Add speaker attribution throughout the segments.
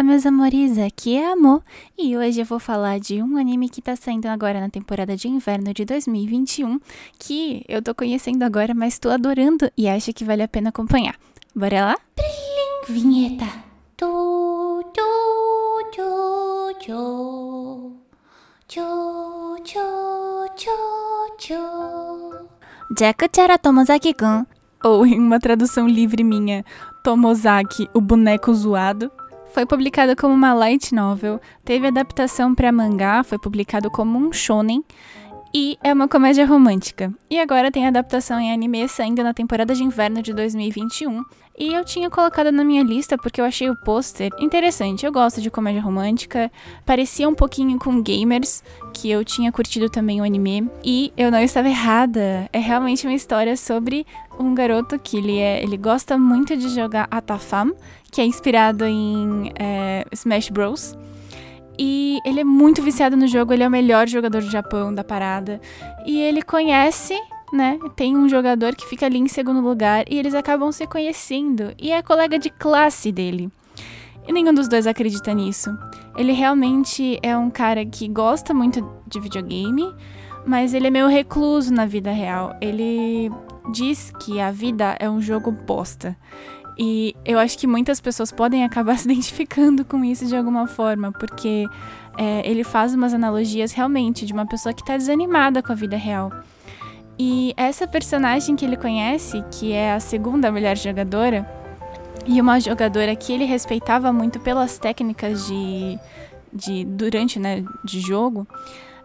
Speaker 1: Olá, meus amores, aqui é Amor e hoje eu vou falar de um anime que tá saindo agora na temporada de inverno de 2021 que eu tô conhecendo agora, mas tô adorando e acho que vale a pena acompanhar. Bora lá? Vinheta. Tu, tu, tu, tu. Tchu, tchu, tchu. Jakuchara Tomozaki-kun, ou em uma tradução livre minha, Tomozaki, o boneco zoado, foi publicado como uma light novel, teve adaptação para mangá, foi publicado como um shonen e é uma comédia romântica. E agora tem adaptação em anime saindo na temporada de inverno de 2021. E eu tinha colocado na minha lista porque eu achei o pôster interessante. Eu gosto de comédia romântica, parecia um pouquinho com Gamers, que eu tinha curtido também o anime. E eu não estava errada. É realmente uma história sobre um garoto que ele, é, ele gosta muito de jogar Atafam, que é inspirado em é, Smash Bros. E ele é muito viciado no jogo, ele é o melhor jogador do Japão da parada. E ele conhece, né? Tem um jogador que fica ali em segundo lugar e eles acabam se conhecendo. E é colega de classe dele. E nenhum dos dois acredita nisso. Ele realmente é um cara que gosta muito de videogame, mas ele é meio recluso na vida real. Ele diz que a vida é um jogo bosta. E eu acho que muitas pessoas podem acabar se identificando com isso de alguma forma, porque é, ele faz umas analogias realmente de uma pessoa que está desanimada com a vida real. E essa personagem que ele conhece, que é a segunda melhor jogadora, e uma jogadora que ele respeitava muito pelas técnicas de, de durante, né, de jogo,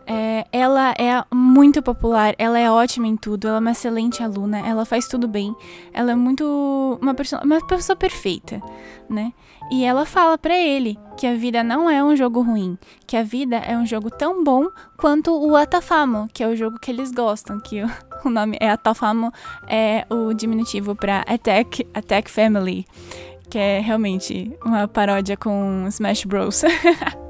Speaker 1: é, ela é muito popular, ela é ótima em tudo, ela é uma excelente aluna, ela faz tudo bem, ela é muito uma pessoa, uma pessoa perfeita, né? E ela fala para ele que a vida não é um jogo ruim, que a vida é um jogo tão bom quanto o Atafamo, que é o jogo que eles gostam, que o, o nome é Atafamo, é o diminutivo para Attack Attack Family, que é realmente uma paródia com Smash Bros.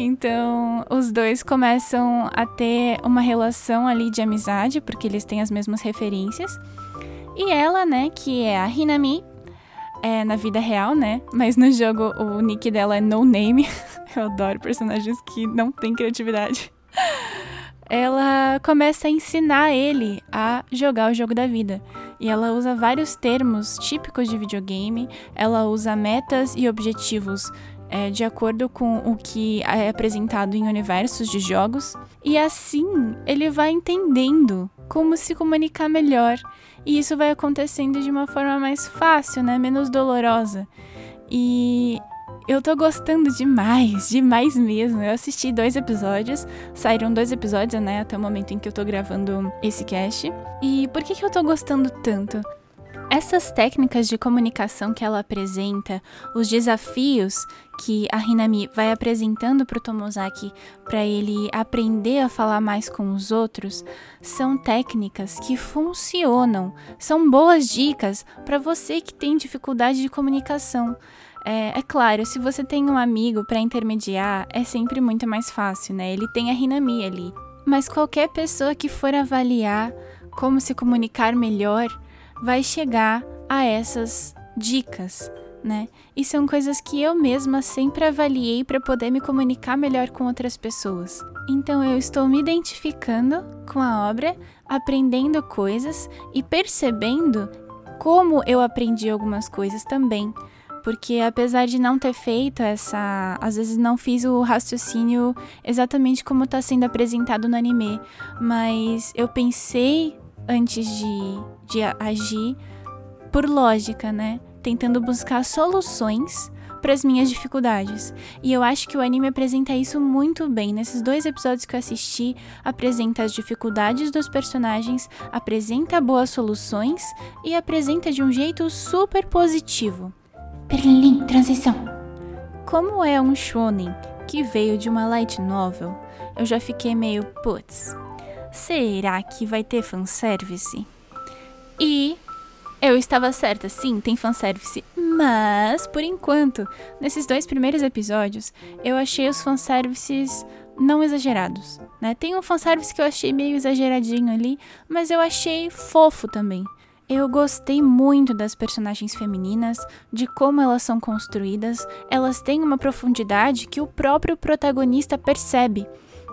Speaker 1: Então, os dois começam a ter uma relação ali de amizade, porque eles têm as mesmas referências. E ela, né, que é a Hinami, é na vida real, né? Mas no jogo o nick dela é No Name. Eu adoro personagens que não têm criatividade. Ela começa a ensinar ele a jogar o jogo da vida. E ela usa vários termos típicos de videogame, ela usa metas e objetivos é, de acordo com o que é apresentado em universos de jogos, e assim ele vai entendendo como se comunicar melhor, e isso vai acontecendo de uma forma mais fácil, né, menos dolorosa. E eu tô gostando demais, demais mesmo. Eu assisti dois episódios, saíram dois episódios, né, até o momento em que eu tô gravando esse cast. E por que, que eu tô gostando tanto? Essas técnicas de comunicação que ela apresenta, os desafios que a Hinami vai apresentando para o Tomozaki para ele aprender a falar mais com os outros, são técnicas que funcionam, são boas dicas para você que tem dificuldade de comunicação. É, é, claro, se você tem um amigo para intermediar, é sempre muito mais fácil, né? Ele tem a Hinami ali. Mas qualquer pessoa que for avaliar como se comunicar melhor, vai chegar a essas dicas, né? E são coisas que eu mesma sempre avaliei para poder me comunicar melhor com outras pessoas. Então eu estou me identificando com a obra, aprendendo coisas e percebendo como eu aprendi algumas coisas também. Porque apesar de não ter feito essa. Às vezes não fiz o raciocínio exatamente como está sendo apresentado no anime. Mas eu pensei antes de, de agir por lógica, né? Tentando buscar soluções para as minhas dificuldades. E eu acho que o anime apresenta isso muito bem. Nesses dois episódios que eu assisti, apresenta as dificuldades dos personagens, apresenta boas soluções e apresenta de um jeito super positivo. Perlim, transição. Como é um shonen que veio de uma light novel, eu já fiquei meio putz será que vai ter fanservice? E eu estava certa, sim, tem fanservice. Mas, por enquanto, nesses dois primeiros episódios, eu achei os fanservices não exagerados, né? Tem um fanservice que eu achei meio exageradinho ali, mas eu achei fofo também. Eu gostei muito das personagens femininas, de como elas são construídas, elas têm uma profundidade que o próprio protagonista percebe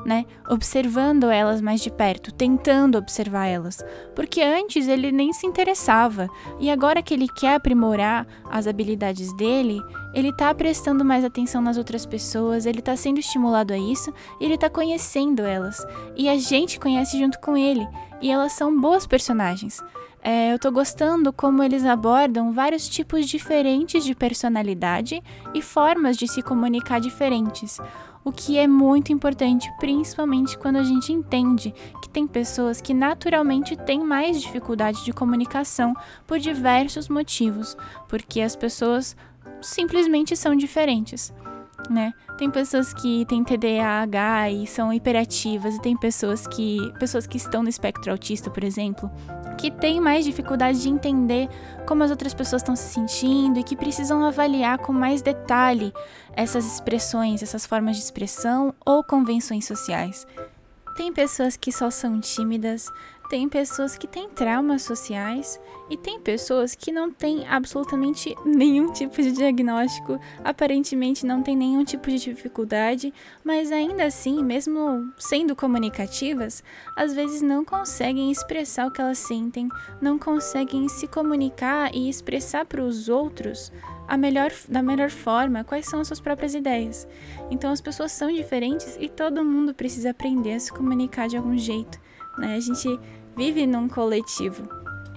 Speaker 1: né? Observando elas mais de perto, tentando observar elas. Porque antes ele nem se interessava, e agora que ele quer aprimorar as habilidades dele, ele tá prestando mais atenção nas outras pessoas, ele tá sendo estimulado a isso, ele tá conhecendo elas. E a gente conhece junto com ele, e elas são boas personagens. É, eu tô gostando como eles abordam vários tipos diferentes de personalidade e formas de se comunicar diferentes o que é muito importante, principalmente quando a gente entende que tem pessoas que naturalmente têm mais dificuldade de comunicação por diversos motivos, porque as pessoas simplesmente são diferentes né? Tem pessoas que têm TDAH e são hiperativas, e tem pessoas que pessoas que estão no espectro autista, por exemplo, que têm mais dificuldade de entender como as outras pessoas estão se sentindo e que precisam avaliar com mais detalhe essas expressões, essas formas de expressão ou convenções sociais. Tem pessoas que só são tímidas, tem pessoas que têm traumas sociais e tem pessoas que não têm absolutamente nenhum tipo de diagnóstico, aparentemente não tem nenhum tipo de dificuldade, mas ainda assim, mesmo sendo comunicativas, às vezes não conseguem expressar o que elas sentem, não conseguem se comunicar e expressar para os outros a melhor, da melhor forma quais são as suas próprias ideias. Então as pessoas são diferentes e todo mundo precisa aprender a se comunicar de algum jeito. Né? A gente vive num coletivo.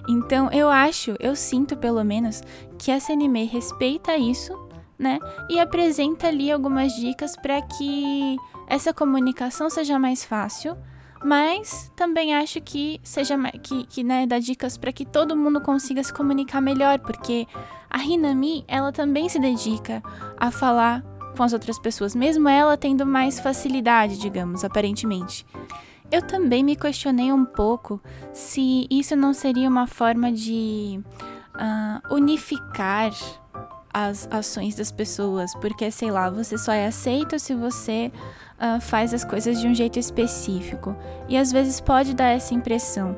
Speaker 1: Então eu acho, eu sinto pelo menos, que essa anime respeita isso, né? E apresenta ali algumas dicas para que essa comunicação seja mais fácil. Mas também acho que seja que, que né, dá dicas para que todo mundo consiga se comunicar melhor, porque a Hinami, ela também se dedica a falar com as outras pessoas, mesmo ela tendo mais facilidade, digamos, aparentemente. Eu também me questionei um pouco se isso não seria uma forma de uh, unificar as ações das pessoas, porque sei lá, você só é aceito se você uh, faz as coisas de um jeito específico. E às vezes pode dar essa impressão,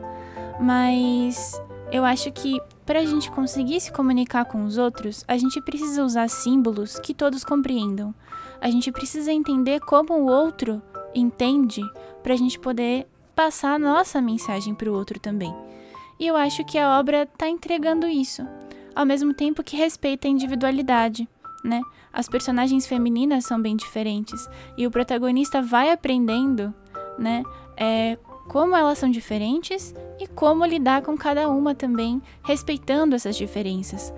Speaker 1: mas eu acho que para a gente conseguir se comunicar com os outros, a gente precisa usar símbolos que todos compreendam. A gente precisa entender como o outro entende para a gente poder passar a nossa mensagem para o outro também. E eu acho que a obra está entregando isso, ao mesmo tempo que respeita a individualidade, né? As personagens femininas são bem diferentes e o protagonista vai aprendendo, né? É, como elas são diferentes e como lidar com cada uma também, respeitando essas diferenças.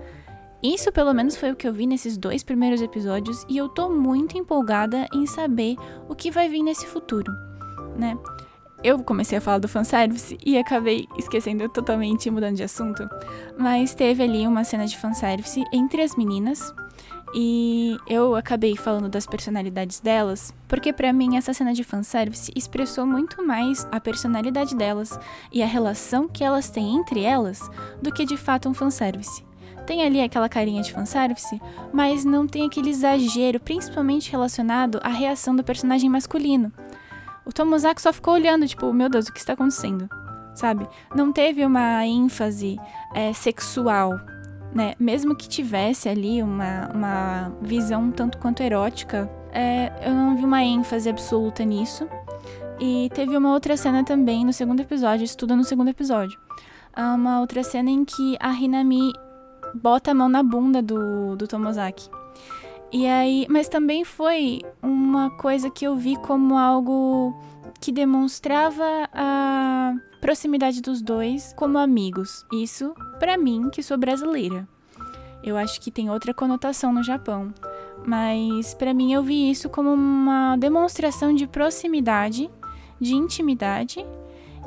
Speaker 1: Isso, pelo menos, foi o que eu vi nesses dois primeiros episódios e eu tô muito empolgada em saber o que vai vir nesse futuro, né? Eu comecei a falar do fanservice e acabei esquecendo totalmente mudando de assunto, mas teve ali uma cena de fanservice entre as meninas e eu acabei falando das personalidades delas, porque para mim essa cena de fanservice expressou muito mais a personalidade delas e a relação que elas têm entre elas do que de fato um fanservice. Tem ali aquela carinha de fanservice, mas não tem aquele exagero, principalmente relacionado à reação do personagem masculino. O Tomozaki só ficou olhando, tipo, meu Deus, o que está acontecendo? Sabe? Não teve uma ênfase é, sexual, né? Mesmo que tivesse ali uma, uma visão tanto quanto erótica, é, eu não vi uma ênfase absoluta nisso. E teve uma outra cena também no segundo episódio, é no segundo episódio. Uma outra cena em que a Hinami bota a mão na bunda do, do Tomozaki. E aí, mas também foi uma coisa que eu vi como algo que demonstrava a proximidade dos dois como amigos. Isso para mim, que sou brasileira. Eu acho que tem outra conotação no Japão, mas para mim eu vi isso como uma demonstração de proximidade, de intimidade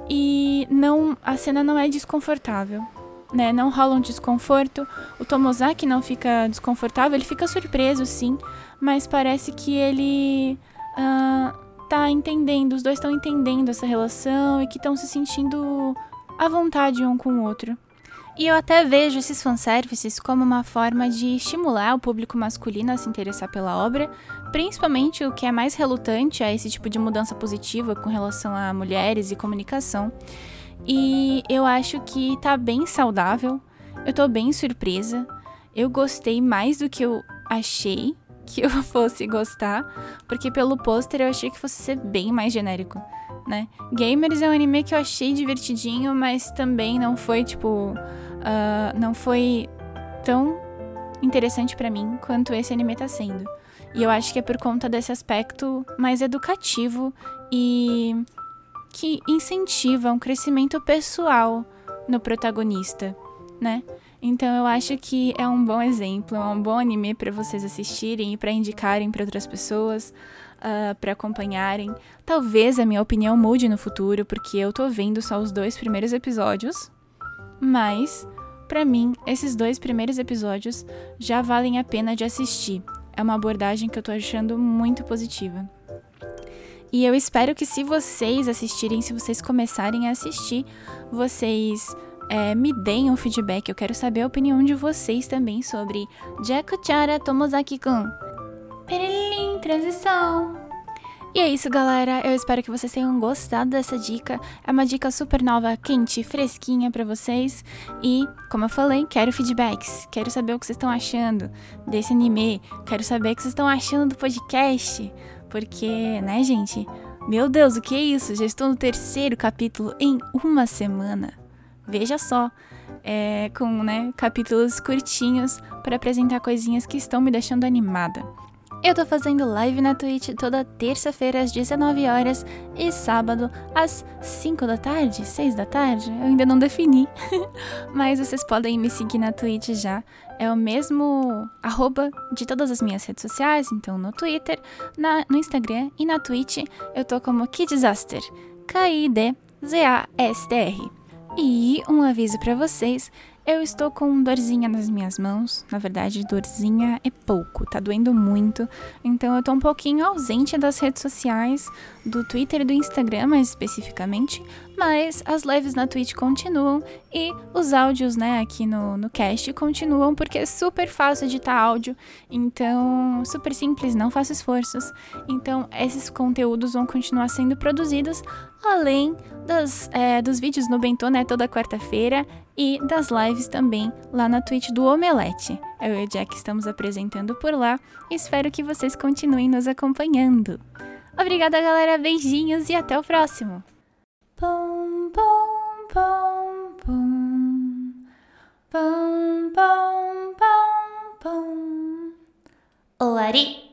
Speaker 1: e não a cena não é desconfortável né, não rola um desconforto. O Tomozaki não fica desconfortável, ele fica surpreso, sim, mas parece que ele uh, tá entendendo, os dois estão entendendo essa relação e que estão se sentindo à vontade um com o outro. E eu até vejo esses fanservices como uma forma de estimular o público masculino a se interessar pela obra, principalmente o que é mais relutante a esse tipo de mudança positiva com relação a mulheres e comunicação. E eu acho que tá bem saudável. Eu tô bem surpresa. Eu gostei mais do que eu achei que eu fosse gostar, porque pelo pôster eu achei que fosse ser bem mais genérico, né? Gamers é um anime que eu achei divertidinho, mas também não foi tipo, uh, não foi tão interessante para mim quanto esse anime tá sendo. E eu acho que é por conta desse aspecto mais educativo e que incentiva um crescimento pessoal no protagonista, né? Então eu acho que é um bom exemplo, é um bom anime para vocês assistirem e para indicarem para outras pessoas, uh, ah, para acompanharem. Talvez a minha opinião mude no futuro, porque eu tô vendo só os dois primeiros episódios, mas para mim esses dois primeiros episódios já valem a pena de assistir. É uma abordagem que eu tô achando muito positiva. E eu espero que se vocês assistirem, se vocês começarem a assistir, vocês é, me deem um feedback. Eu quero saber a opinião de vocês também sobre Jakuchara Tomozaki-kun. Perelim, transição. E é isso, galera. Eu espero que vocês tenham gostado dessa dica. É uma dica super nova, quente, fresquinha para vocês. E, como eu falei, quero feedbacks. Quero saber o que vocês estão achando desse anime. Quero saber o que vocês estão achando do podcast. Porque, né, gente? Meu Deus, o que é isso? Já estou no terceiro capítulo em uma semana. Veja só, é, com né, capítulos curtinhos para apresentar coisinhas que estão me deixando animada. Eu tô fazendo live na Twitch toda terça-feira às 19 horas e sábado às 5 da tarde, 6 da tarde, eu ainda não defini. Mas vocês podem me seguir na Twitch já. É o mesmo arroba de todas as minhas redes sociais, então no Twitter, na, no Instagram e na Twitch eu tô como Kidzaster. K-I-D-Z-A-S-T-R. E um aviso para vocês, eu estou com dorzinha nas minhas mãos. Na verdade, dorzinha é pouco, tá doendo muito. Então eu tô um pouquinho ausente das redes sociais, do Twitter e do Instagram mais especificamente, mas as lives na Twitch continuam e os áudios, né, aqui no, no cast continuam porque é super fácil editar áudio, então super simples, não faço esforços. Então esses conteúdos vão continuar sendo produzidos além das, é, dos vídeos no Bentô, né, toda quarta-feira e das lives também lá na Twitch do Omelete. Eu e o Jack estamos apresentando por lá e espero que vocês continuem nos acompanhando. Obrigada, galera. Beijinhos e até o próximo. Pum, pum, pum. Pum, pum, pum, pum. Owari.